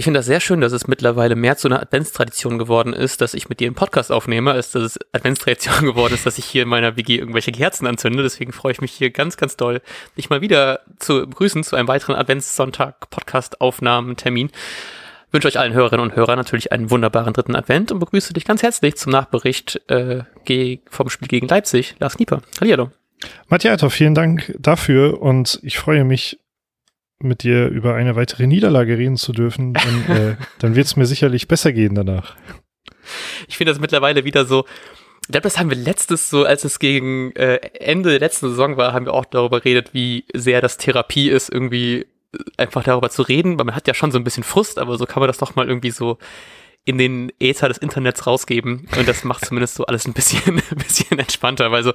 Ich finde das sehr schön, dass es mittlerweile mehr zu einer Adventstradition geworden ist, dass ich mit dir einen Podcast aufnehme, als dass es Adventstradition geworden ist, dass ich hier in meiner WG irgendwelche Kerzen anzünde. Deswegen freue ich mich hier ganz, ganz doll, dich mal wieder zu begrüßen zu einem weiteren Adventssonntag-Podcast-Aufnahmen-Termin. Wünsche euch allen Hörerinnen und Hörern natürlich einen wunderbaren dritten Advent und begrüße dich ganz herzlich zum Nachbericht äh, vom Spiel gegen Leipzig. Lars Knieper. Hallihallo. Matthias, vielen Dank dafür und ich freue mich mit dir über eine weitere Niederlage reden zu dürfen, dann, äh, dann wird es mir sicherlich besser gehen danach. Ich finde das mittlerweile wieder so, ich glaube, das haben wir letztes so, als es gegen äh, Ende der letzten Saison war, haben wir auch darüber geredet, wie sehr das Therapie ist, irgendwie einfach darüber zu reden, weil man hat ja schon so ein bisschen Frust, aber so kann man das doch mal irgendwie so in den Äther des Internets rausgeben. Und das macht zumindest so alles ein bisschen, ein bisschen entspannter, weil so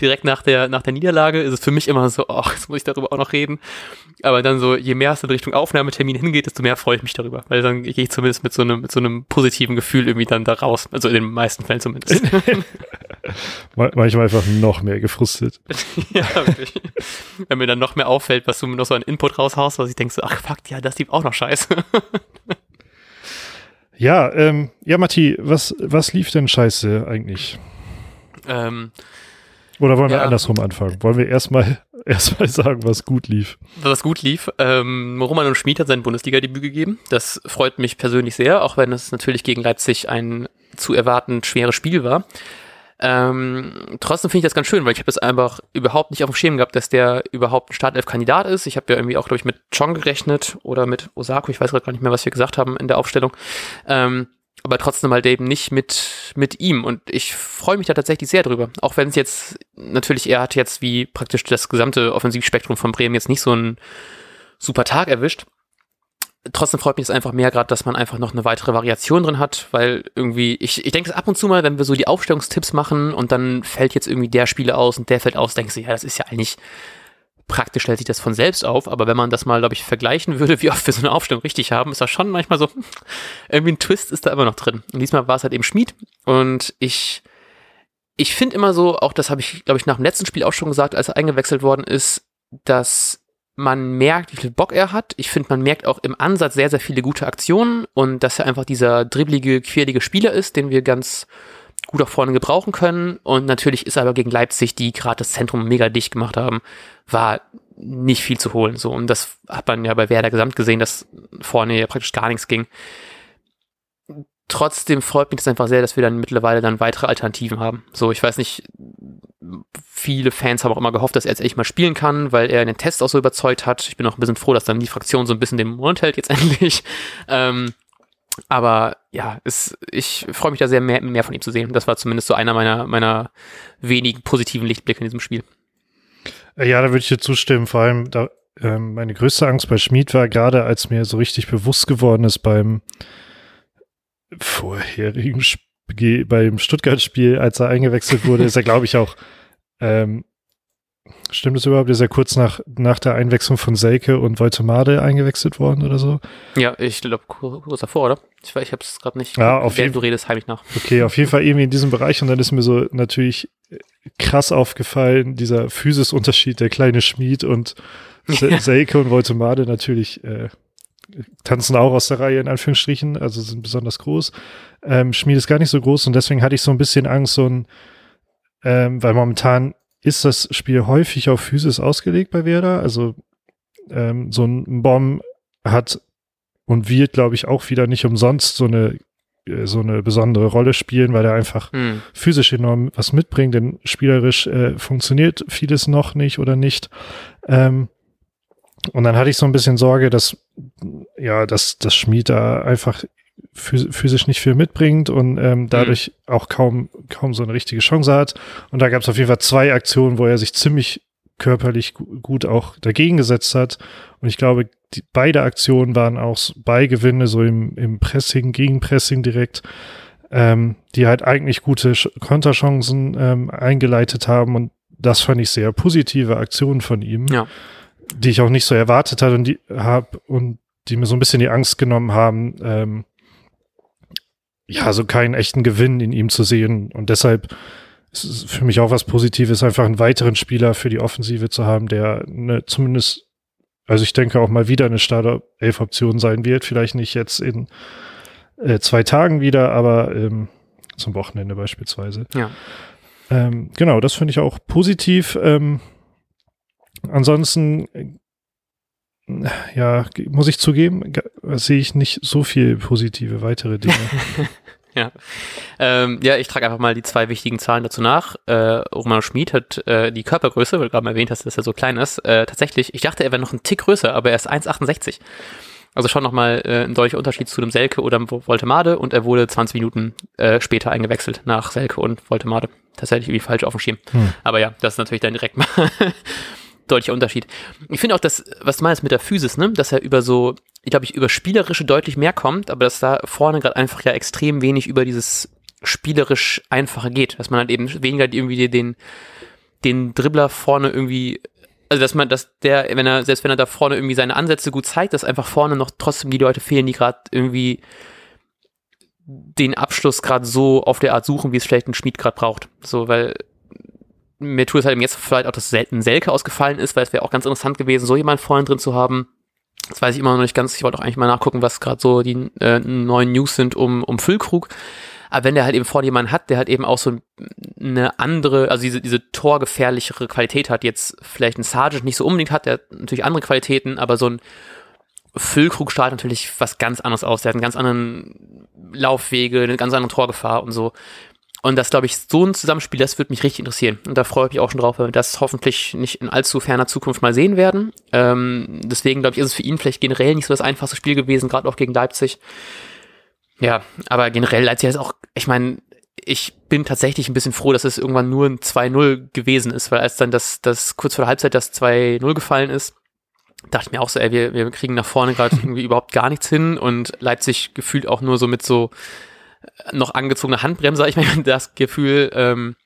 direkt nach der, nach der Niederlage ist es für mich immer so, ach, jetzt muss ich darüber auch noch reden. Aber dann so, je mehr es in Richtung Aufnahmetermin hingeht, desto mehr freue ich mich darüber. Weil dann gehe ich zumindest mit so einem, mit so einem positiven Gefühl irgendwie dann da raus. Also in den meisten Fällen zumindest. Manchmal einfach noch mehr gefrustet. ja, wirklich. Wenn mir dann noch mehr auffällt, was du noch so an Input raushaust, was ich denke so, ach fuck, ja, das lief auch noch scheiße. Ja, ähm, ja, Matti, was, was lief denn scheiße eigentlich? Ähm, Oder wollen wir andersrum anfangen? Wollen wir erstmal erstmal sagen, was gut lief? Was gut lief. Ähm, Roman und Schmid hat sein Bundesliga-Debüt gegeben. Das freut mich persönlich sehr, auch wenn es natürlich gegen Leipzig ein zu erwartend schweres Spiel war. Ähm, trotzdem finde ich das ganz schön, weil ich habe das einfach überhaupt nicht auf dem Schirm gehabt, dass der überhaupt ein Startelf-Kandidat ist. Ich habe ja irgendwie auch, glaube ich, mit Chong gerechnet oder mit Osako, ich weiß gerade gar nicht mehr, was wir gesagt haben in der Aufstellung. Ähm, aber trotzdem halt eben nicht mit, mit ihm. Und ich freue mich da tatsächlich sehr drüber. Auch wenn es jetzt, natürlich, er hat jetzt wie praktisch das gesamte Offensivspektrum von Bremen jetzt nicht so einen super Tag erwischt trotzdem freut mich es einfach mehr gerade, dass man einfach noch eine weitere Variation drin hat, weil irgendwie, ich, ich denke es ab und zu mal, wenn wir so die Aufstellungstipps machen und dann fällt jetzt irgendwie der Spieler aus und der fällt aus, denkst du, ja, das ist ja eigentlich, praktisch stellt sich das von selbst auf, aber wenn man das mal, glaube ich, vergleichen würde, wie oft wir so eine Aufstellung richtig haben, ist das schon manchmal so, irgendwie ein Twist ist da immer noch drin. Und diesmal war es halt eben Schmied und ich, ich finde immer so, auch das habe ich, glaube ich, nach dem letzten Spiel auch schon gesagt, als er eingewechselt worden ist, dass man merkt, wie viel Bock er hat. Ich finde, man merkt auch im Ansatz sehr, sehr viele gute Aktionen und dass er einfach dieser dribblige, quirlige Spieler ist, den wir ganz gut auch vorne gebrauchen können. Und natürlich ist er aber gegen Leipzig, die gerade das Zentrum mega dicht gemacht haben, war nicht viel zu holen. So, und das hat man ja bei Werder Gesamt gesehen, dass vorne ja praktisch gar nichts ging. Trotzdem freut mich das einfach sehr, dass wir dann mittlerweile dann weitere Alternativen haben. So, ich weiß nicht, viele Fans haben auch immer gehofft, dass er jetzt endlich mal spielen kann, weil er in den Tests auch so überzeugt hat. Ich bin auch ein bisschen froh, dass dann die Fraktion so ein bisschen den Mund hält jetzt endlich. Ähm, aber ja, es, ich freue mich da sehr, mehr, mehr von ihm zu sehen. Das war zumindest so einer meiner, meiner wenigen positiven Lichtblicke in diesem Spiel. Ja, da würde ich dir zustimmen. Vor allem, da, ähm, meine größte Angst bei Schmid war gerade, als mir so richtig bewusst geworden ist beim vorherigen Spiel, beim Stuttgart-Spiel, als er eingewechselt wurde, ist er, glaube ich, auch ähm, Stimmt es überhaupt? Ist er kurz nach, nach der Einwechslung von Selke und Voltemade eingewechselt worden oder so? Ja, ich glaube kurz davor, oder? Ich, ich habe es gerade nicht. Ja, auf jeden Du redest heimlich nach. Okay, auf jeden Fall irgendwie in diesem Bereich und dann ist mir so natürlich krass aufgefallen, dieser Physisunterschied, der kleine Schmied und ja. Selke und Voltemade natürlich äh, tanzen auch aus der Reihe in Anführungsstrichen, also sind besonders groß. Ähm, Schmied ist gar nicht so groß und deswegen hatte ich so ein bisschen Angst, so ein, ähm, weil momentan ist das Spiel häufig auf Physis ausgelegt bei Werder. Also ähm, so ein Bomb hat und wird, glaube ich, auch wieder nicht umsonst so eine äh, so eine besondere Rolle spielen, weil er einfach hm. physisch enorm was mitbringt, denn spielerisch äh, funktioniert vieles noch nicht oder nicht. Ähm, und dann hatte ich so ein bisschen Sorge, dass ja, dass das Schmied da einfach physisch nicht viel mitbringt und ähm, dadurch mhm. auch kaum, kaum so eine richtige Chance hat. Und da gab es auf jeden Fall zwei Aktionen, wo er sich ziemlich körperlich gut auch dagegen gesetzt hat. Und ich glaube, die, beide Aktionen waren auch Beigewinne, so im, im Pressing, Gegenpressing direkt, ähm, die halt eigentlich gute Konterchancen ähm, eingeleitet haben. Und das fand ich sehr positive Aktionen von ihm, ja. die ich auch nicht so erwartet hatte und die habe und die mir so ein bisschen die Angst genommen haben, ähm, ja, so keinen echten Gewinn in ihm zu sehen. Und deshalb ist es für mich auch was Positives, einfach einen weiteren Spieler für die Offensive zu haben, der eine, zumindest also ich denke auch mal wieder eine Starter-Elf-Option sein wird. Vielleicht nicht jetzt in äh, zwei Tagen wieder, aber ähm, zum Wochenende beispielsweise. Ja. Ähm, genau, das finde ich auch positiv. Ähm, ansonsten, äh, ja, muss ich zugeben, sehe ich nicht so viel positive weitere Dinge. Ja. Ähm, ja, ich trage einfach mal die zwei wichtigen Zahlen dazu nach. Äh, Roman Schmid hat äh, die Körpergröße, weil du gerade erwähnt hast, dass er so klein ist. Äh, tatsächlich, ich dachte, er wäre noch ein Tick größer, aber er ist 1,68. Also schon nochmal äh, ein deutlicher Unterschied zu dem Selke oder dem Voltemade und er wurde 20 Minuten äh, später eingewechselt nach Selke und Voltemade. Tatsächlich irgendwie falsch auf dem Schirm. Hm. Aber ja, das ist natürlich dann direkt mal deutlicher Unterschied. Ich finde auch das, was du meinst mit der Physis, ne, dass er über so ich glaube, ich über Spielerische deutlich mehr kommt, aber dass da vorne gerade einfach ja extrem wenig über dieses spielerisch Einfache geht. Dass man halt eben weniger irgendwie den, den Dribbler vorne irgendwie, also dass man, dass der, wenn er, selbst wenn er da vorne irgendwie seine Ansätze gut zeigt, dass einfach vorne noch trotzdem die Leute fehlen, die gerade irgendwie den Abschluss gerade so auf der Art suchen, wie es vielleicht ein Schmied gerade braucht. So, weil mir tut es halt eben jetzt vielleicht auch, dass selten Selke ausgefallen ist, weil es wäre auch ganz interessant gewesen, so jemand vorne drin zu haben, das weiß ich immer noch nicht ganz. Ich wollte auch eigentlich mal nachgucken, was gerade so die äh, neuen News sind um, um Füllkrug. Aber wenn der halt eben vorne jemanden hat, der halt eben auch so eine andere, also diese, diese torgefährlichere Qualität hat, jetzt vielleicht ein Sargent nicht so unbedingt hat, der hat natürlich andere Qualitäten, aber so ein Füllkrug strahlt natürlich was ganz anderes aus. Der hat einen ganz anderen Laufwege, eine ganz andere Torgefahr und so. Und das, glaube ich, so ein Zusammenspiel, das würde mich richtig interessieren. Und da freue ich mich auch schon drauf, wenn wir das hoffentlich nicht in allzu ferner Zukunft mal sehen werden. Ähm, deswegen, glaube ich, ist es für ihn vielleicht generell nicht so das einfachste Spiel gewesen, gerade auch gegen Leipzig. Ja, aber generell Leipzig ist auch, ich meine, ich bin tatsächlich ein bisschen froh, dass es irgendwann nur ein 2-0 gewesen ist, weil als dann das, das kurz vor der Halbzeit das 2-0 gefallen ist, dachte ich mir auch so, ey, wir, wir kriegen nach vorne gerade irgendwie überhaupt gar nichts hin und Leipzig gefühlt auch nur so mit so noch angezogene Handbremse, ich meine, das Gefühl, ähm,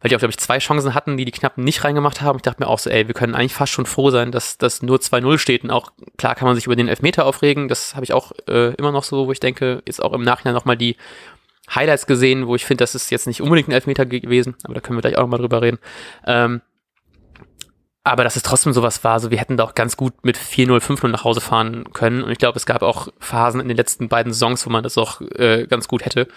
weil die auch, glaube ich, zwei Chancen hatten, die die Knappen nicht reingemacht haben. Ich dachte mir auch so, ey, wir können eigentlich fast schon froh sein, dass das nur 2-0 steht. Und auch, klar kann man sich über den Elfmeter aufregen. Das habe ich auch äh, immer noch so, wo ich denke, jetzt auch im Nachhinein nochmal die Highlights gesehen, wo ich finde, das ist jetzt nicht unbedingt ein Elfmeter gewesen, aber da können wir gleich auch nochmal drüber reden. Ähm, aber dass es trotzdem sowas war, so wir hätten da auch ganz gut mit 4-0, 5-0 nach Hause fahren können. Und ich glaube, es gab auch Phasen in den letzten beiden Saisons, wo man das auch äh, ganz gut hätte.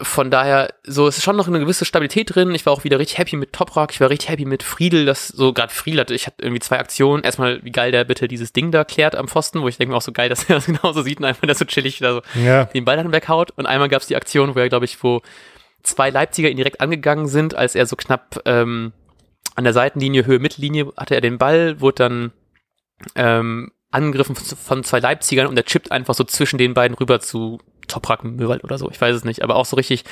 Von daher, so es ist schon noch eine gewisse Stabilität drin. Ich war auch wieder richtig happy mit Toprak, ich war richtig happy mit Friedel, dass so gerade Friedel hatte, ich hatte irgendwie zwei Aktionen. Erstmal, wie geil der bitte dieses Ding da klärt am Pfosten, wo ich denke mir auch so geil, dass er das genauso sieht und einfach das so chillig wieder so ja. den Ball dann weghaut. Und einmal gab es die Aktion, wo er, glaube ich, wo zwei Leipziger ihn direkt angegangen sind, als er so knapp ähm, an der Seitenlinie, Höhe Mittellinie hatte er den Ball, wurde dann ähm, angegriffen von zwei Leipzigern und der chippt einfach so zwischen den beiden rüber zu Toprak Möwald oder so. Ich weiß es nicht, aber auch so richtig,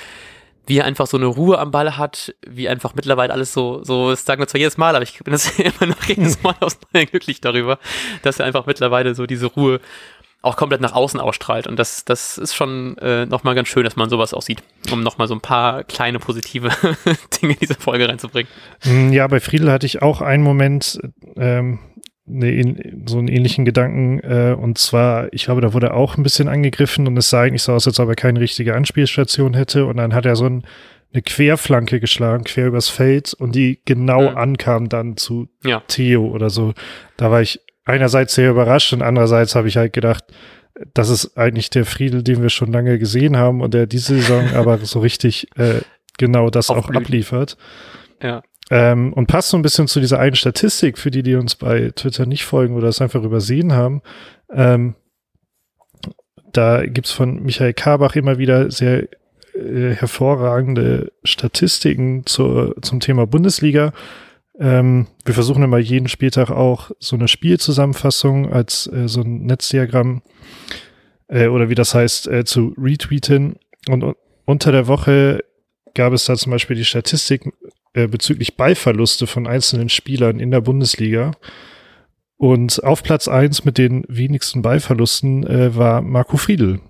wie er einfach so eine Ruhe am Ball hat, wie einfach mittlerweile alles so, so, das sagen wir zwar jedes Mal, aber ich bin das immer noch jedes Mal aus glücklich darüber, dass er einfach mittlerweile so diese Ruhe auch komplett nach außen ausstrahlt. Und das, das ist schon äh, nochmal ganz schön, dass man sowas auch sieht, um nochmal so ein paar kleine positive Dinge in diese Folge reinzubringen. Mm, ja, bei Friedel hatte ich auch einen Moment, ähm, ne, so einen ähnlichen Gedanken. Äh, und zwar, ich glaube, da wurde auch ein bisschen angegriffen und es sah eigentlich so aus, als ob er keine richtige Anspielstation hätte. Und dann hat er so ein, eine Querflanke geschlagen, quer übers Feld und die genau mhm. ankam dann zu ja. Theo oder so. Da war ich einerseits sehr überrascht und andererseits habe ich halt gedacht, das ist eigentlich der Friedel, den wir schon lange gesehen haben und der diese Saison aber so richtig äh, genau das Aufblüht. auch abliefert. Ja. Ähm, und passt so ein bisschen zu dieser einen Statistik, für die, die uns bei Twitter nicht folgen oder es einfach übersehen haben. Ähm, da gibt's von Michael Karbach immer wieder sehr äh, hervorragende Statistiken zur, zum Thema Bundesliga. Ähm, wir versuchen immer jeden Spieltag auch so eine Spielzusammenfassung als äh, so ein Netzdiagramm äh, oder wie das heißt, äh, zu retweeten. Und unter der Woche gab es da zum Beispiel die Statistik äh, bezüglich Ballverluste von einzelnen Spielern in der Bundesliga. Und auf Platz eins mit den wenigsten Ballverlusten äh, war Marco Friedl.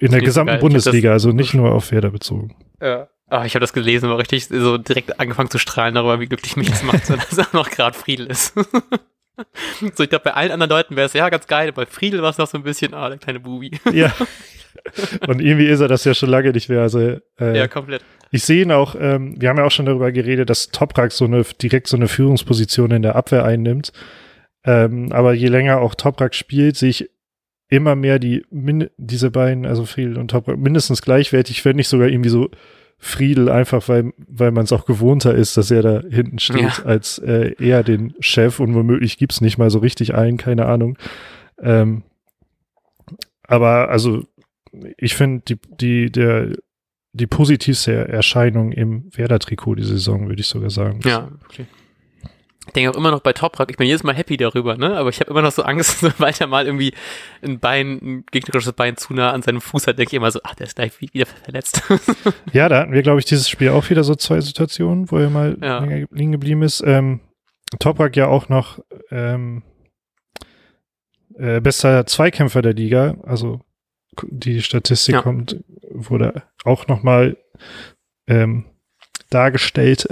In der gesamten. Bundesliga, also nicht nur auf Werder bezogen. Ja. Oh, ich habe das gelesen, war richtig so direkt angefangen zu strahlen darüber, wie glücklich mich das macht, dass er noch gerade Friedel ist. so, ich glaube, bei allen anderen Leuten wäre es ja ganz geil, bei Friedel war es noch so ein bisschen, ah, der kleine Bubi. ja. Und irgendwie ist er das ja schon lange nicht mehr. Also, äh, ja, komplett. Ich sehe ihn auch, ähm, wir haben ja auch schon darüber geredet, dass Toprak so eine, direkt so eine Führungsposition in der Abwehr einnimmt. Ähm, aber je länger auch Toprak spielt, sehe ich immer mehr die diese beiden, also Friedel und Toprak, mindestens gleichwertig, wenn nicht sogar irgendwie so Friedel, einfach weil, weil man es auch gewohnter ist, dass er da hinten steht, ja. als äh, er den Chef und womöglich gibt's nicht mal so richtig ein, keine Ahnung. Ähm, aber also ich finde die, die, der, die positivste Erscheinung im Werder-Trikot die Saison, würde ich sogar sagen. Ja, okay. Ich denke auch immer noch bei Toprak, ich bin jedes Mal happy darüber, ne? Aber ich habe immer noch so Angst, sobald er mal irgendwie ein Bein, ein gegnerisches Bein zu nah an seinem Fuß hat, denke ich immer so, ach, der ist gleich wieder verletzt. ja, da hatten wir, glaube ich, dieses Spiel auch wieder so zwei Situationen, wo er mal ja. liegen geblieben ist. Ähm, Toprak ja auch noch ähm, äh, bester Zweikämpfer der Liga, also die Statistik ja. kommt, wurde auch nochmal ähm, dargestellt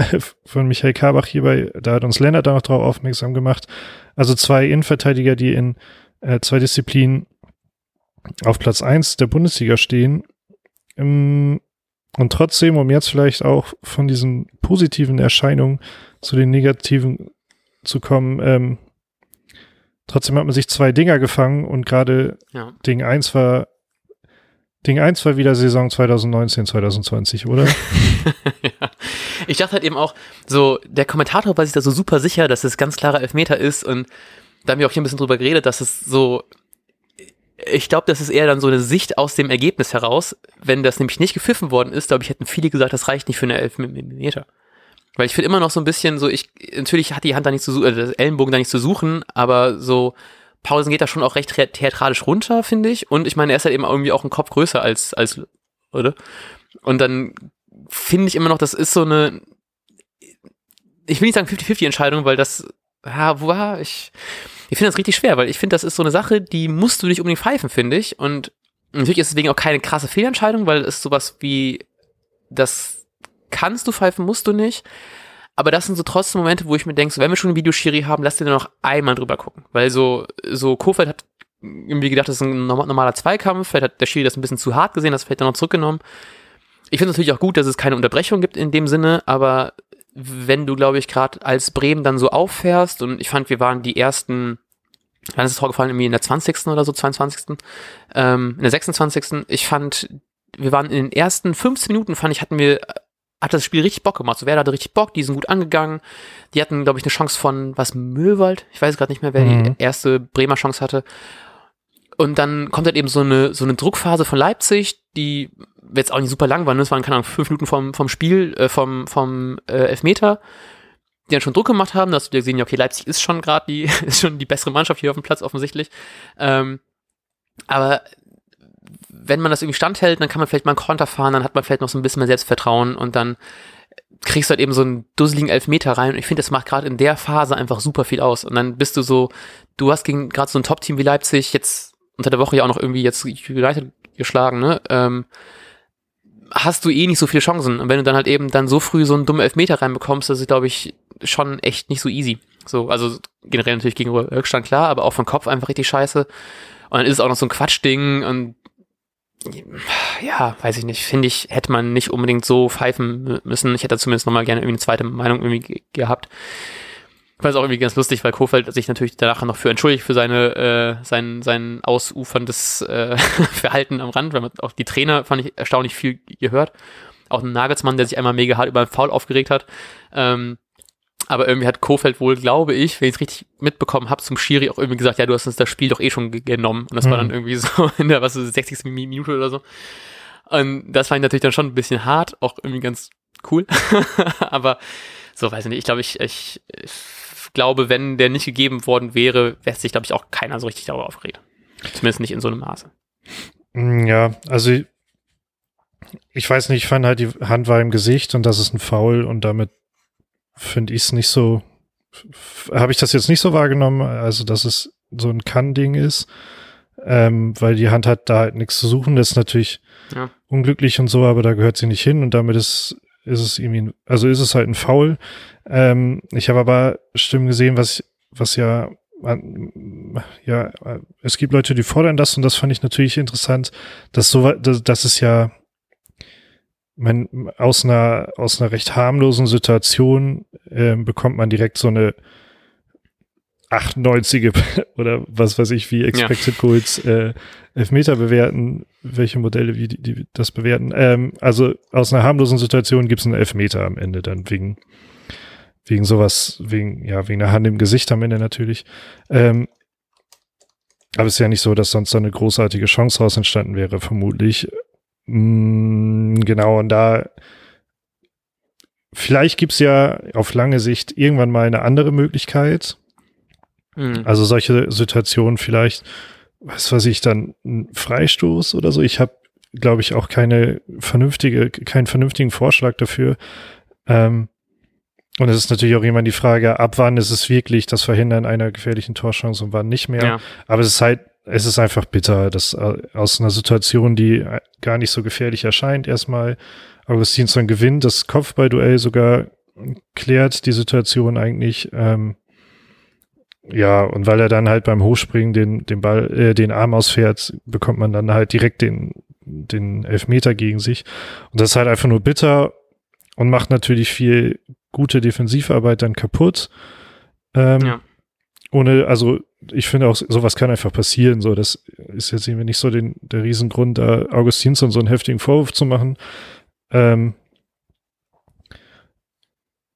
von Michael Kabach hierbei. Da hat uns Lennart da noch drauf aufmerksam gemacht. Also zwei Innenverteidiger, die in äh, zwei Disziplinen auf Platz eins der Bundesliga stehen. Ähm, und trotzdem, um jetzt vielleicht auch von diesen positiven Erscheinungen zu den negativen zu kommen, ähm, trotzdem hat man sich zwei Dinger gefangen und gerade ja. Ding eins war Ding 1 war wieder Saison 2019, 2020, oder? ja. Ich dachte halt eben auch, so, der Kommentator war sich da so super sicher, dass es ganz klarer Elfmeter ist und da haben wir auch hier ein bisschen drüber geredet, dass es so, ich glaube, das ist eher dann so eine Sicht aus dem Ergebnis heraus. Wenn das nämlich nicht gepfiffen worden ist, glaube ich, hätten viele gesagt, das reicht nicht für eine Elfmeter. Weil ich finde immer noch so ein bisschen so, ich, natürlich hat die Hand da nicht zu suchen, äh, Ellenbogen da nicht zu suchen, aber so, Paulsen geht da schon auch recht theatralisch runter, finde ich. Und ich meine, er ist halt eben irgendwie auch ein Kopf größer als, als, oder? Und dann finde ich immer noch, das ist so eine, ich will nicht sagen 50-50-Entscheidung, weil das, ja, wo war ich, ich finde das richtig schwer, weil ich finde, das ist so eine Sache, die musst du nicht unbedingt pfeifen, finde ich. Und natürlich ist es deswegen auch keine krasse Fehlentscheidung, weil es sowas wie, das kannst du pfeifen, musst du nicht. Aber das sind so trotzdem Momente, wo ich mir denke, so, wenn wir schon ein Videoschiri haben, lass dir nur noch einmal drüber gucken. Weil so, so Kofeld hat irgendwie gedacht, das ist ein normaler Zweikampf. Vielleicht hat der Schiri das ein bisschen zu hart gesehen, das vielleicht dann noch zurückgenommen. Ich finde es natürlich auch gut, dass es keine Unterbrechung gibt in dem Sinne, aber wenn du, glaube ich, gerade als Bremen dann so auffährst und ich fand, wir waren die ersten, wann ist das Tor gefallen, irgendwie in der 20. oder so, 22. Ähm, in der 26. Ich fand, wir waren in den ersten 15 Minuten, fand ich, hatten wir hat das Spiel richtig Bock gemacht. So, wer hatte richtig Bock, die sind gut angegangen. Die hatten, glaube ich, eine Chance von, was, Müllwald? Ich weiß gerade nicht mehr, wer mhm. die erste Bremer Chance hatte. Und dann kommt halt eben so eine, so eine Druckphase von Leipzig, die jetzt auch nicht super lang war, ne? das waren, keine Ahnung, fünf Minuten vom, vom Spiel, äh, vom, vom äh, Elfmeter, die dann schon Druck gemacht haben, da hast du dir gesehen, ja, okay, Leipzig ist schon gerade die, ist schon die bessere Mannschaft hier auf dem Platz offensichtlich. Ähm, aber wenn man das irgendwie standhält, dann kann man vielleicht mal einen Konter fahren, dann hat man vielleicht noch so ein bisschen mehr Selbstvertrauen und dann kriegst du halt eben so einen dusseligen Elfmeter rein. Und ich finde, das macht gerade in der Phase einfach super viel aus. Und dann bist du so, du hast gegen gerade so ein Top-Team wie Leipzig jetzt unter der Woche ja auch noch irgendwie jetzt United geschlagen, ne? Ähm, hast du eh nicht so viele Chancen. Und wenn du dann halt eben dann so früh so einen dummen Elfmeter reinbekommst, das ist, glaube ich, schon echt nicht so easy. So, also generell natürlich gegenüber Rückstand klar, aber auch vom Kopf einfach richtig scheiße. Und dann ist es auch noch so ein Quatschding und ja, weiß ich nicht, finde ich, hätte man nicht unbedingt so pfeifen müssen. Ich hätte zumindest nochmal gerne irgendwie eine zweite Meinung irgendwie gehabt. Ich fand es auch irgendwie ganz lustig, weil Kofeld sich natürlich danach noch für entschuldigt für seine, äh, sein, sein ausuferndes äh, Verhalten am Rand, weil man auch die Trainer fand ich erstaunlich viel gehört. Auch ein Nagelsmann, der sich einmal mega hart über einen Foul aufgeregt hat. Ähm, aber irgendwie hat Kofeld wohl, glaube ich, wenn ich es richtig mitbekommen habe, zum Schiri auch irgendwie gesagt, ja, du hast uns das Spiel doch eh schon genommen. Und das mhm. war dann mhm. irgendwie so in der, was ist, 60. Minute oder so. Und das fand ich natürlich dann schon ein bisschen hart, auch irgendwie ganz cool. aber so, weiß ich nicht, ich glaube, ich, ich, ich glaube, wenn der nicht gegeben worden wäre, wäre sich, glaube ich, auch keiner so richtig darüber aufgeregt. Zumindest nicht in so einem Maße. Mm, ja, also ich weiß nicht, ich fand halt, die Hand war im Gesicht und das ist ein Foul und damit finde ich es nicht so, habe ich das jetzt nicht so wahrgenommen, also dass es so ein Kann-Ding ist, ähm, weil die Hand hat da halt nichts zu suchen, das ist natürlich ja. unglücklich und so, aber da gehört sie nicht hin und damit ist, ist es irgendwie, also ist es halt ein Foul. Ähm, ich habe aber Stimmen gesehen, was, was ja ja, es gibt Leute, die fordern das und das fand ich natürlich interessant, dass so, dass, dass es ja man aus einer aus einer recht harmlosen Situation äh, bekommt man direkt so eine 98 oder was weiß ich, wie Expected ja. Goals äh, Elfmeter bewerten, welche Modelle wie die, die das bewerten. Ähm, also aus einer harmlosen Situation gibt es einen Elfmeter am Ende dann wegen wegen sowas, wegen ja wegen der Hand im Gesicht am Ende natürlich. Ähm, aber es ist ja nicht so, dass sonst so eine großartige Chance raus entstanden wäre, vermutlich. Mm, genau, und da vielleicht gibt's ja auf lange Sicht irgendwann mal eine andere Möglichkeit. Mhm. Also solche Situationen vielleicht, was weiß ich, dann ein Freistoß oder so. Ich habe, glaube ich, auch keine vernünftige, keinen vernünftigen Vorschlag dafür. Ähm, und es ist natürlich auch immer die Frage, ab wann ist es wirklich das Verhindern einer gefährlichen Torchance und wann nicht mehr. Ja. Aber es ist halt, es ist einfach bitter, dass äh, aus einer Situation, die gar nicht so gefährlich erscheint, erstmal Augustinsson gewinnt, das Kopfballduell sogar klärt die Situation eigentlich. Ähm, ja, und weil er dann halt beim Hochspringen den, den Ball, äh, den Arm ausfährt, bekommt man dann halt direkt den, den Elfmeter gegen sich. Und das ist halt einfach nur bitter und macht natürlich viel gute Defensivarbeit dann kaputt. Ähm, ja. Ohne, also ich finde auch, sowas kann einfach passieren. So, das ist jetzt irgendwie nicht so den, der Riesengrund, da Augustinsson so einen heftigen Vorwurf zu machen. Ähm,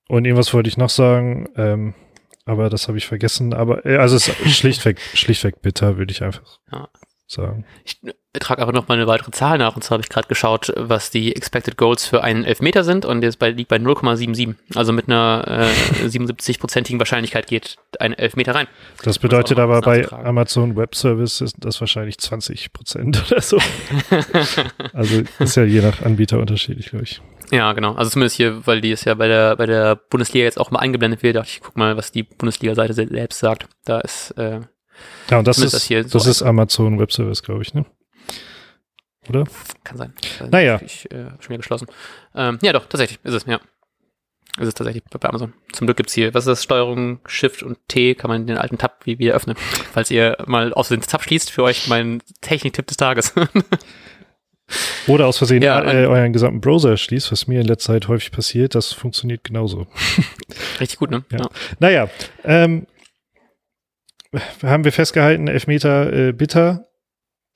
und irgendwas wollte ich noch sagen, ähm, aber das habe ich vergessen. Aber äh, also es ist schlichtweg, schlichtweg bitter, würde ich einfach ja. sagen. Ich trage aber noch mal eine weitere Zahl nach. Und zwar habe ich gerade geschaut, was die Expected Goals für einen Elfmeter sind und jetzt bei, liegt bei 0,77. Also mit einer äh, 77-prozentigen Wahrscheinlichkeit geht ein Elfmeter rein. Das bedeutet aber bei Amazon Web Service ist das wahrscheinlich 20 Prozent oder so. also ist ja je nach Anbieter unterschiedlich, glaube ich. Ja, genau. Also zumindest hier, weil die es ja bei der, bei der Bundesliga jetzt auch mal eingeblendet wird, dachte ich, guck mal, was die Bundesliga-Seite selbst sagt. Da ist, äh, ja, und das ist, das, hier so das ist Amazon Web Service, glaube ich, ne? Oder? Kann sein. Naja. Ich, äh, schon wieder geschlossen. Ähm, ja, doch, tatsächlich ist es, ja. Ist es tatsächlich bei Amazon. Zum Glück gibt's hier, was ist das? Steuerung, Shift und T kann man den alten Tab wie wieder öffnen. Falls ihr mal aus dem Tab schließt, für euch mein Techniktipp des Tages. Oder aus Versehen ja, äh, euren gesamten Browser schließt, was mir in letzter Zeit häufig passiert, das funktioniert genauso. Richtig gut, ne? Ja. ja. Naja, ähm, haben wir festgehalten, Elfmeter äh, bitter.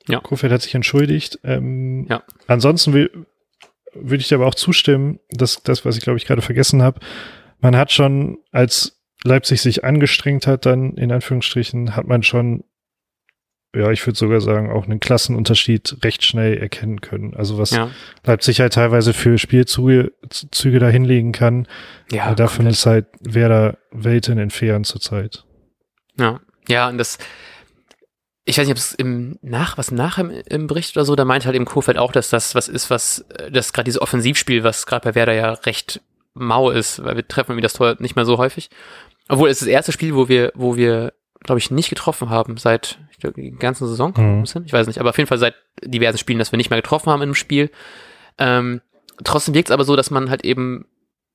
Ja. Kofeld hat sich entschuldigt. Ähm, ja. Ansonsten würde ich dir aber auch zustimmen, dass das, was ich glaube ich gerade vergessen habe, man hat schon, als Leipzig sich angestrengt hat, dann in Anführungsstrichen, hat man schon, ja, ich würde sogar sagen, auch einen Klassenunterschied recht schnell erkennen können. Also was ja. Leipzig halt teilweise für Spielzüge Züge da hinlegen kann, ja, davon komplett. ist halt Werder Welten entfernt zurzeit. Ja, ja, und das, ich weiß nicht, ob es im nach, was nach im, im Bericht oder so, da meint halt eben Kofeld auch, dass das was ist, was, das gerade dieses Offensivspiel, was gerade bei Werder ja recht mau ist, weil wir treffen irgendwie das Tor nicht mehr so häufig. Obwohl es ist das erste Spiel, wo wir, wo wir, glaube ich, nicht getroffen haben seit ich glaub, die ganze Saison. Mhm. Ich weiß nicht, aber auf jeden Fall seit diversen Spielen, dass wir nicht mehr getroffen haben in einem Spiel. Ähm, trotzdem wirkt es aber so, dass man halt eben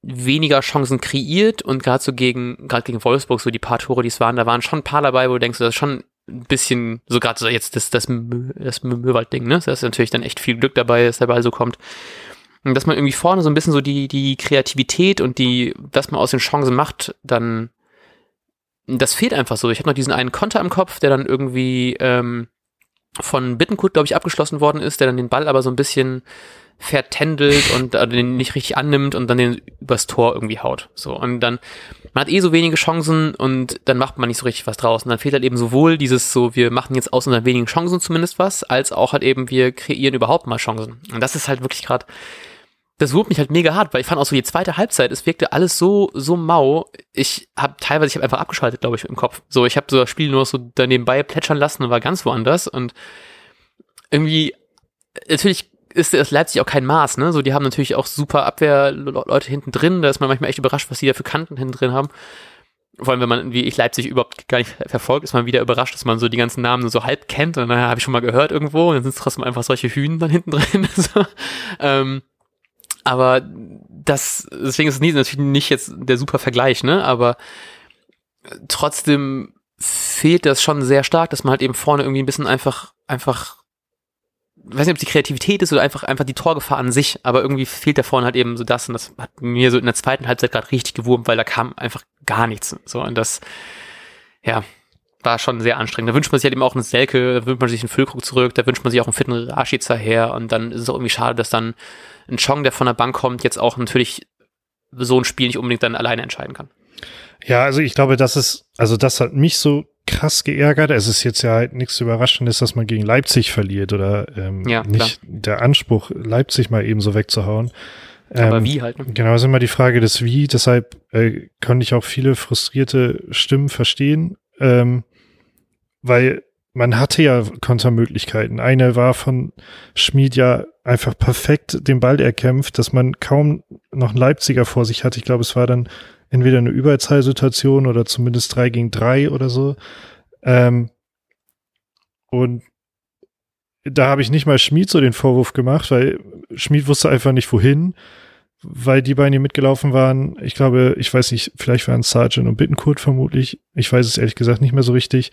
weniger Chancen kreiert und gerade so gegen, gerade gegen Wolfsburg, so die paar Tore, die es waren, da waren schon ein paar dabei, wo du denkst, das ist schon ein bisschen, so gerade so jetzt das, das, das Möwald-Ding, ne? Da ist natürlich dann echt viel Glück dabei, dass der Ball so kommt. Und dass man irgendwie vorne so ein bisschen so die, die Kreativität und die, was man aus den Chancen macht, dann, das fehlt einfach so. Ich habe noch diesen einen Konter im Kopf, der dann irgendwie ähm, von Bittenkurt, glaube ich, abgeschlossen worden ist, der dann den Ball aber so ein bisschen vertändelt und äh, den nicht richtig annimmt und dann den übers Tor irgendwie haut. So, und dann, man hat eh so wenige Chancen und dann macht man nicht so richtig was draus. Und dann fehlt halt eben sowohl dieses so, wir machen jetzt aus unseren wenigen Chancen zumindest was, als auch halt eben, wir kreieren überhaupt mal Chancen. Und das ist halt wirklich gerade, das wurmt mich halt mega hart, weil ich fand auch so die zweite Halbzeit, es wirkte alles so, so mau. Ich habe teilweise, ich habe einfach abgeschaltet, glaube ich, im Kopf. So, ich habe so das Spiel nur so daneben bei plätschern lassen und war ganz woanders und irgendwie, natürlich ist das Leipzig auch kein Maß, ne? So, die haben natürlich auch super Abwehrleute hinten drin. Da ist man manchmal echt überrascht, was die da für Kanten hinten drin haben. Vor allem, wenn man, wie ich Leipzig überhaupt gar nicht verfolgt, ist man wieder überrascht, dass man so die ganzen Namen so halb kennt. Und dann habe ich schon mal gehört irgendwo. Und dann sind es trotzdem einfach solche Hühnen dann hinten drin. ähm, aber das, deswegen ist es natürlich nicht jetzt der super Vergleich, ne? Aber trotzdem fehlt das schon sehr stark, dass man halt eben vorne irgendwie ein bisschen einfach, einfach weiß nicht, ob es die Kreativität ist oder einfach, einfach die Torgefahr an sich, aber irgendwie fehlt da vorne halt eben so das und das hat mir so in der zweiten Halbzeit gerade richtig gewurmt, weil da kam einfach gar nichts. So und das, ja, war schon sehr anstrengend. Da wünscht man sich halt eben auch einen Selke, da wünscht man sich einen Füllkrug zurück, da wünscht man sich auch einen fitten Rashica her und dann ist es auch irgendwie schade, dass dann ein Chong, der von der Bank kommt, jetzt auch natürlich so ein Spiel nicht unbedingt dann alleine entscheiden kann. Ja, also ich glaube, das ist, also das hat mich so krass geärgert. Es ist jetzt ja halt nichts Überraschendes, dass man gegen Leipzig verliert oder ähm, ja, nicht der Anspruch, Leipzig mal eben so wegzuhauen. Aber ähm, wie halt. Ne? Genau, ist immer die Frage des Wie. Deshalb äh, konnte ich auch viele frustrierte Stimmen verstehen, ähm, weil man hatte ja Kontermöglichkeiten. Eine war von Schmid ja einfach perfekt den Ball erkämpft, dass man kaum noch einen Leipziger vor sich hatte. Ich glaube, es war dann entweder eine Überzahlsituation oder zumindest drei gegen drei oder so. Ähm, und da habe ich nicht mal Schmid so den Vorwurf gemacht, weil Schmid wusste einfach nicht wohin, weil die beiden hier mitgelaufen waren. Ich glaube, ich weiß nicht, vielleicht waren Sargent und Bittenkurt vermutlich. Ich weiß es ehrlich gesagt nicht mehr so richtig.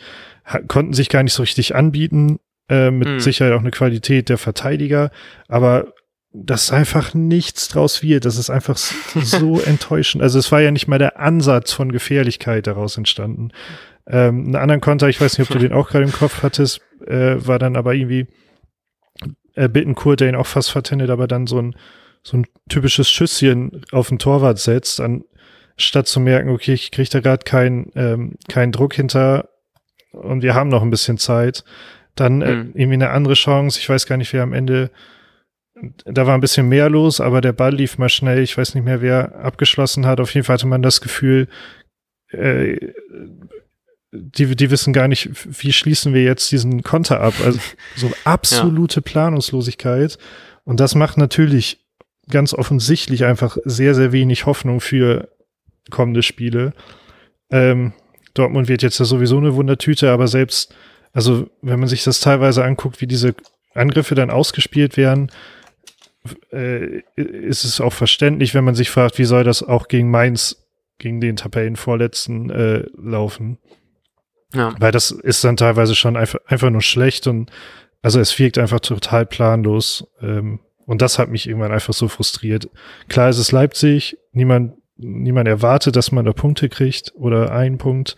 konnten sich gar nicht so richtig anbieten. Äh, mit hm. Sicherheit auch eine Qualität der Verteidiger. Aber dass einfach nichts draus wird. Das ist einfach so enttäuschend. Also es war ja nicht mal der Ansatz von Gefährlichkeit daraus entstanden. Ähm, einen anderen Konter, ich weiß nicht, ob du den auch gerade im Kopf hattest, äh, war dann aber irgendwie äh, Bittenkurt, der ihn auch fast vertendet, aber dann so ein, so ein typisches Schüsschen auf den Torwart setzt, anstatt zu merken, okay, ich kriege da gerade keinen ähm, keinen Druck hinter und wir haben noch ein bisschen Zeit. Dann äh, mhm. irgendwie eine andere Chance. Ich weiß gar nicht, wer am Ende da war ein bisschen mehr los, aber der Ball lief mal schnell. Ich weiß nicht mehr, wer abgeschlossen hat. Auf jeden Fall hatte man das Gefühl, äh, die, die wissen gar nicht, wie schließen wir jetzt diesen Konter ab. Also so absolute ja. Planungslosigkeit. Und das macht natürlich ganz offensichtlich einfach sehr, sehr wenig Hoffnung für kommende Spiele. Ähm, Dortmund wird jetzt ja sowieso eine Wundertüte, aber selbst, also wenn man sich das teilweise anguckt, wie diese Angriffe dann ausgespielt werden, äh, ist es auch verständlich, wenn man sich fragt, wie soll das auch gegen Mainz, gegen den Tabellenvorletzten äh, laufen. Ja. Weil das ist dann teilweise schon einfach, einfach nur schlecht und also es wirkt einfach total planlos. Ähm, und das hat mich irgendwann einfach so frustriert. Klar ist es Leipzig, niemand, niemand erwartet, dass man da Punkte kriegt oder einen Punkt.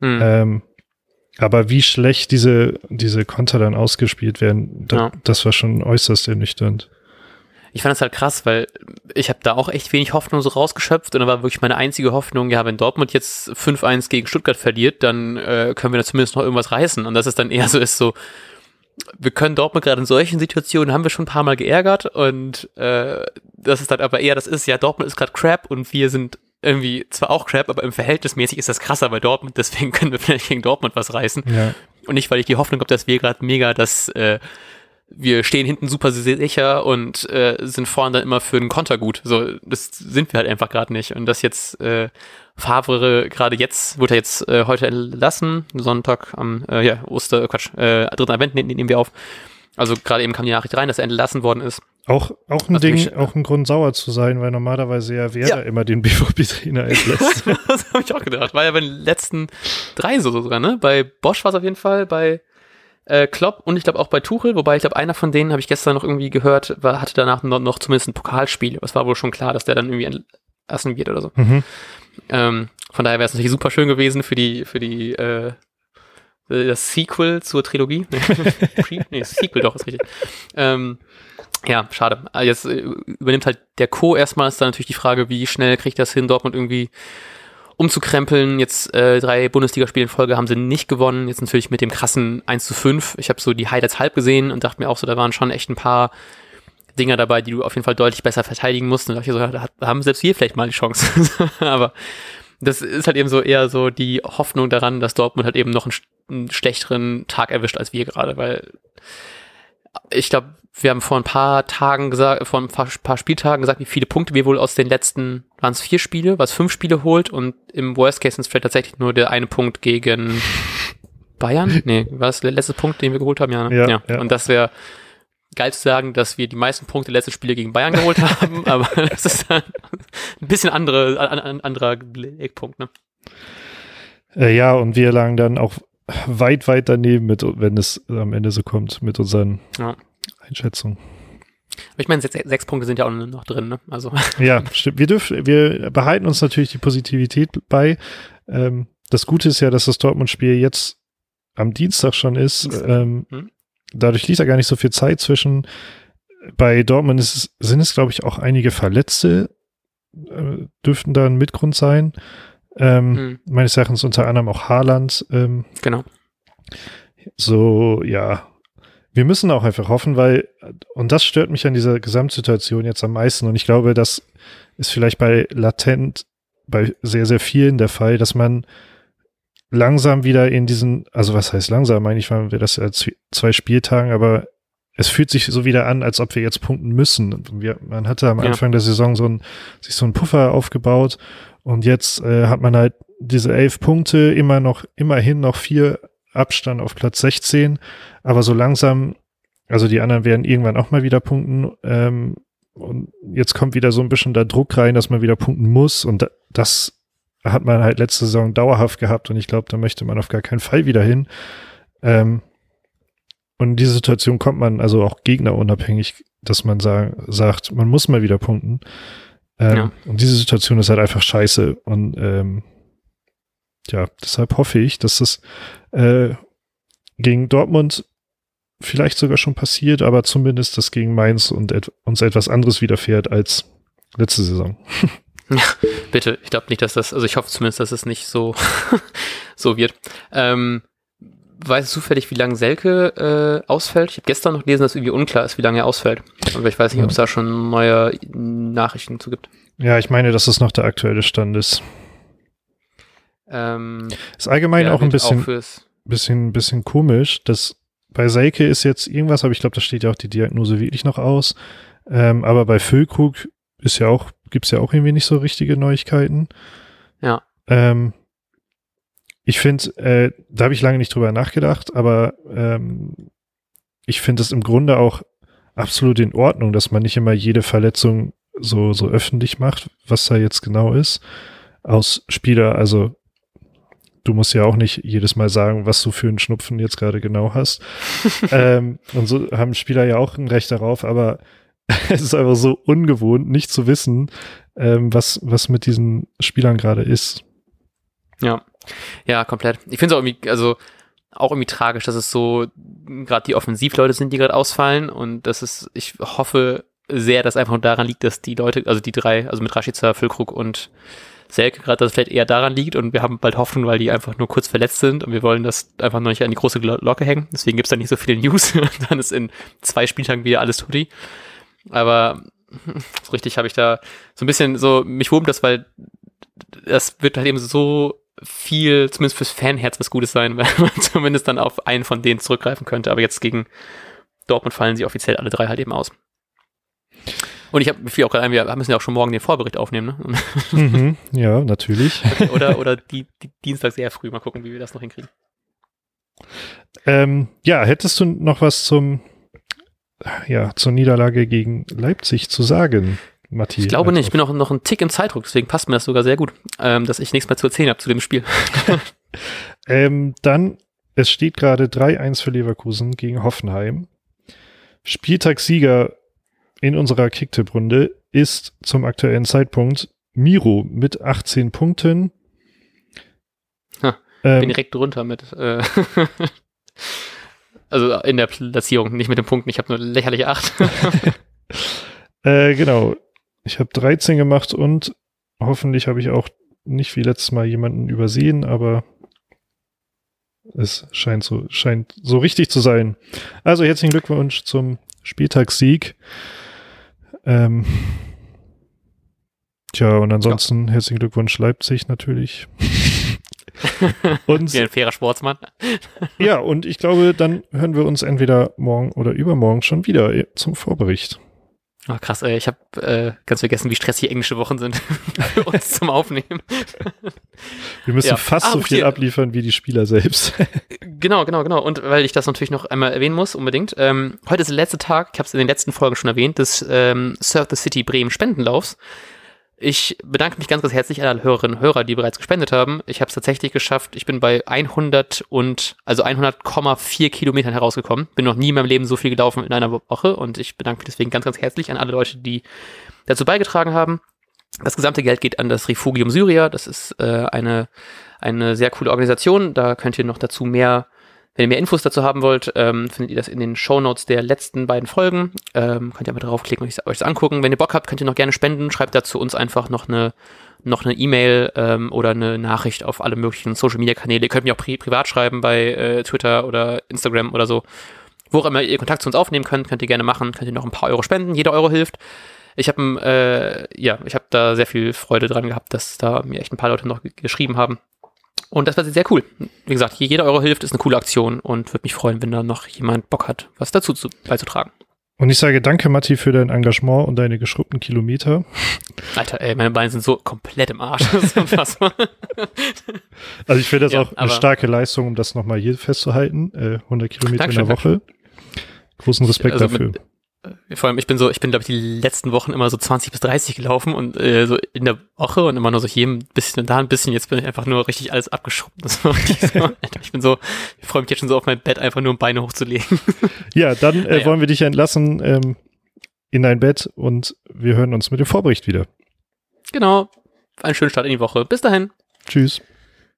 Mhm. Ähm, aber wie schlecht diese, diese Konter dann ausgespielt werden, da, ja. das war schon äußerst ernüchternd ich fand das halt krass, weil ich habe da auch echt wenig Hoffnung so rausgeschöpft und da war wirklich meine einzige Hoffnung, ja, wenn Dortmund jetzt 5-1 gegen Stuttgart verliert, dann äh, können wir da zumindest noch irgendwas reißen. Und das ist dann eher so, ist so, wir können Dortmund gerade in solchen Situationen, haben wir schon ein paar Mal geärgert und äh, das ist dann aber eher, das ist ja, Dortmund ist gerade Crap und wir sind irgendwie zwar auch Crap, aber im Verhältnismäßig ist das krasser bei Dortmund, deswegen können wir vielleicht gegen Dortmund was reißen. Ja. Und nicht, weil ich die Hoffnung habe, dass wir gerade mega das äh, wir stehen hinten super sicher und äh, sind vorne dann immer für einen Konter gut. So, das sind wir halt einfach gerade nicht. Und das jetzt äh, Favre gerade jetzt, wurde er jetzt äh, heute entlassen, Sonntag am äh, ja, Oster, äh, Quatsch, äh, dritten Advent nehmen, nehmen wir auf. Also gerade eben kam die Nachricht rein, dass er entlassen worden ist. Auch, auch ein also Ding, mich, auch ein Grund sauer zu sein, weil normalerweise ja Werder ja. immer den BVB-Trainer entlässt. das habe ich auch gedacht. War ja bei den letzten drei so sogar, ne? Bei Bosch war es auf jeden Fall, bei äh, Klopp und ich glaube auch bei Tuchel, wobei ich glaube, einer von denen habe ich gestern noch irgendwie gehört, war, hatte danach noch, noch zumindest ein Pokalspiel. Es war wohl schon klar, dass der dann irgendwie entlassen wird oder so. Mhm. Ähm, von daher wäre es natürlich super schön gewesen für die, für die, äh, das Sequel zur Trilogie. nee, Sequel doch, ist richtig. Ähm, ja, schade. Ah, jetzt äh, übernimmt halt der Co. erstmal, ist dann natürlich die Frage, wie schnell kriegt das hin, Dortmund irgendwie umzukrempeln. Jetzt äh, drei Bundesligaspiele in Folge haben sie nicht gewonnen. Jetzt natürlich mit dem krassen 1 zu 5. Ich habe so die Highlights halb gesehen und dachte mir auch so, da waren schon echt ein paar Dinger dabei, die du auf jeden Fall deutlich besser verteidigen musst. Und da dachte ich so, da haben selbst wir vielleicht mal die Chance. Aber das ist halt eben so eher so die Hoffnung daran, dass Dortmund halt eben noch einen, einen schlechteren Tag erwischt als wir gerade, weil ich glaube, wir haben vor ein paar Tagen gesagt, vor ein paar, paar Spieltagen gesagt, wie viele Punkte wir wohl aus den letzten, waren es vier Spiele, was fünf Spiele holt und im Worst Case sind es vielleicht tatsächlich nur der eine Punkt gegen Bayern? Nee, war das der letzte Punkt, den wir geholt haben? Ja, ne? ja, ja. ja. Und das wäre geil zu sagen, dass wir die meisten Punkte letzte Spiele gegen Bayern geholt haben, aber das ist dann ein bisschen andere, ein, anderer Eckpunkt, ne? Äh, ja, und wir lagen dann auch weit, weit daneben mit, wenn es am Ende so kommt, mit unseren ja. Einschätzung. Aber ich meine, sechs, sechs, Punkte sind ja auch noch drin, ne? Also. Ja, stimmt. Wir dürfen, wir behalten uns natürlich die Positivität bei. Ähm, das Gute ist ja, dass das Dortmund-Spiel jetzt am Dienstag schon ist. Ähm, hm? Dadurch liegt da gar nicht so viel Zeit zwischen. Bei Dortmund ist, sind es, glaube ich, auch einige Verletzte, äh, dürften da ein Mitgrund sein. Ähm, hm. Meines Erachtens unter anderem auch Haaland. Ähm, genau. So, ja. Wir müssen auch einfach hoffen, weil, und das stört mich an dieser Gesamtsituation jetzt am meisten. Und ich glaube, das ist vielleicht bei latent, bei sehr, sehr vielen der Fall, dass man langsam wieder in diesen, also was heißt langsam, meine ich, waren wir das ja zwei Spieltagen, aber es fühlt sich so wieder an, als ob wir jetzt punkten müssen. Wir, man hatte am ja. Anfang der Saison so ein, sich so einen Puffer aufgebaut und jetzt äh, hat man halt diese elf Punkte, immer noch, immerhin noch vier Abstand auf Platz 16, aber so langsam, also die anderen werden irgendwann auch mal wieder punkten. Ähm, und jetzt kommt wieder so ein bisschen der Druck rein, dass man wieder punkten muss und das hat man halt letzte Saison dauerhaft gehabt und ich glaube, da möchte man auf gar keinen Fall wieder hin. Ähm, und in diese Situation kommt man also auch gegnerunabhängig, dass man sag, sagt, man muss mal wieder punkten. Ähm, ja. Und diese Situation ist halt einfach scheiße. Und ähm, ja, deshalb hoffe ich, dass das äh, gegen Dortmund vielleicht sogar schon passiert, aber zumindest das gegen Mainz und et uns etwas anderes widerfährt als letzte Saison. Ja, bitte. Ich glaube nicht, dass das, also ich hoffe zumindest, dass es nicht so, so wird. Ähm, weißt du zufällig, wie lange Selke äh, ausfällt? Ich habe gestern noch gelesen, dass irgendwie unklar ist, wie lange er ausfällt. Aber ich weiß nicht, ob es da schon neue Nachrichten zu gibt. Ja, ich meine, dass es noch der aktuelle Stand ist. Ähm, ist allgemein ja, auch ein bisschen, auch bisschen, bisschen komisch, dass bei Selke ist jetzt irgendwas, aber ich glaube, da steht ja auch die Diagnose wirklich noch aus. Ähm, aber bei Füllkrug ist ja auch gibt es ja auch irgendwie nicht so richtige Neuigkeiten. Ja. Ähm, ich finde, äh, da habe ich lange nicht drüber nachgedacht, aber ähm, ich finde es im Grunde auch absolut in Ordnung, dass man nicht immer jede Verletzung so, so öffentlich macht, was da jetzt genau ist. Aus Spieler, also du musst ja auch nicht jedes Mal sagen, was du für einen Schnupfen jetzt gerade genau hast. ähm, und so haben Spieler ja auch ein Recht darauf, aber es ist einfach so ungewohnt, nicht zu wissen, ähm, was, was mit diesen Spielern gerade ist. Ja, ja, komplett. Ich finde es auch irgendwie, also auch irgendwie tragisch, dass es so gerade die Offensivleute sind, die gerade ausfallen und das ist, ich hoffe sehr, dass einfach daran liegt, dass die Leute, also die drei, also mit Rashica, Füllkrug und Selke gerade, dass es vielleicht eher daran liegt und wir haben bald Hoffnung, weil die einfach nur kurz verletzt sind und wir wollen das einfach noch nicht an die große Glocke hängen. Deswegen gibt es da nicht so viele News. dann ist in zwei Spieltagen wieder alles tutti. Aber so richtig habe ich da so ein bisschen so, mich wurmt das, weil das wird halt eben so viel, zumindest fürs Fanherz, was Gutes sein, weil man zumindest dann auf einen von denen zurückgreifen könnte. Aber jetzt gegen Dortmund fallen sie offiziell alle drei halt eben aus. Und ich habe mir auch gerade ein, wir müssen ja auch schon morgen den Vorbericht aufnehmen, ne? Mhm, ja, natürlich. Okay, oder oder die, die Dienstag sehr früh. Mal gucken, wie wir das noch hinkriegen. Ähm, ja, hättest du noch was zum ja, zur Niederlage gegen Leipzig zu sagen, Matthias? Ich glaube nicht. Ich bin auch noch ein Tick im Zeitdruck, deswegen passt mir das sogar sehr gut, ähm, dass ich nichts mehr zu erzählen habe zu dem Spiel. ähm, dann, es steht gerade 3-1 für Leverkusen gegen Hoffenheim. Spieltagssieger in unserer Kicktipp-Runde ist zum aktuellen Zeitpunkt Miro mit 18 Punkten. Ha, bin ähm, direkt drunter mit. Äh Also in der Platzierung, nicht mit den Punkten. Ich habe nur lächerliche 8. äh, genau. Ich habe 13 gemacht und hoffentlich habe ich auch nicht wie letztes Mal jemanden übersehen, aber es scheint so, scheint so richtig zu sein. Also herzlichen Glückwunsch zum Spieltagssieg. Ähm, tja, und ansonsten ja. herzlichen Glückwunsch Leipzig natürlich. und, Wie ein fairer Sportsmann. ja, und ich glaube, dann hören wir uns entweder morgen oder übermorgen schon wieder zum Vorbericht. Oh, krass, ey, ich habe äh, ganz vergessen, wie stressig englische Wochen sind für uns zum Aufnehmen. Wir müssen ja. fast ah, so viel abliefern wie die Spieler selbst. genau, genau, genau. Und weil ich das natürlich noch einmal erwähnen muss, unbedingt. Ähm, heute ist der letzte Tag, ich habe es in den letzten Folgen schon erwähnt, des ähm, Surf the City Bremen Spendenlaufs. Ich bedanke mich ganz, ganz herzlich an alle Hörerinnen und Hörer, die bereits gespendet haben. Ich habe es tatsächlich geschafft. Ich bin bei 100 und, also 100,4 Kilometern herausgekommen. Bin noch nie in meinem Leben so viel gelaufen in einer Woche und ich bedanke mich deswegen ganz, ganz herzlich an alle Leute, die dazu beigetragen haben. Das gesamte Geld geht an das Refugium Syria. Das ist äh, eine eine sehr coole Organisation. Da könnt ihr noch dazu mehr, wenn ihr mehr Infos dazu haben wollt, ähm, findet ihr das in den Show Notes der letzten beiden Folgen. Ähm, könnt ihr mal draufklicken und euch das angucken. Wenn ihr Bock habt, könnt ihr noch gerne spenden. Schreibt dazu uns einfach noch eine noch eine E-Mail ähm, oder eine Nachricht auf alle möglichen Social Media Kanäle. Ihr könnt mir auch pri privat schreiben bei äh, Twitter oder Instagram oder so. Wo immer ihr Kontakt zu uns aufnehmen könnt, könnt ihr gerne machen. Könnt ihr noch ein paar Euro spenden. Jeder Euro hilft. Ich habe äh, ja, ich habe da sehr viel Freude dran gehabt, dass da mir echt ein paar Leute noch geschrieben haben. Und das war sehr cool. Wie gesagt, jeder Euro hilft, ist eine coole Aktion und würde mich freuen, wenn da noch jemand Bock hat, was dazu zu, beizutragen. Und ich sage danke, Matti, für dein Engagement und deine geschrubbten Kilometer. Alter, ey, meine Beine sind so komplett im Arsch. Das ist unfassbar. also ich finde das ja, auch eine starke Leistung, um das nochmal hier festzuhalten. Äh, 100 Kilometer Dankeschön, in der Woche. Großen Respekt also dafür. Mit, vor allem, ich bin so, ich bin, glaube ich, die letzten Wochen immer so 20 bis 30 gelaufen und äh, so in der Woche und immer nur so hier ein bisschen und da ein bisschen. Jetzt bin ich einfach nur richtig alles abgeschrubbt. Ich bin so, ich freue mich jetzt schon so auf mein Bett, einfach nur um Beine hochzulegen. Ja, dann äh, naja. wollen wir dich entlassen ähm, in dein Bett und wir hören uns mit dem Vorbericht wieder. Genau. Einen schönen Start in die Woche. Bis dahin. Tschüss.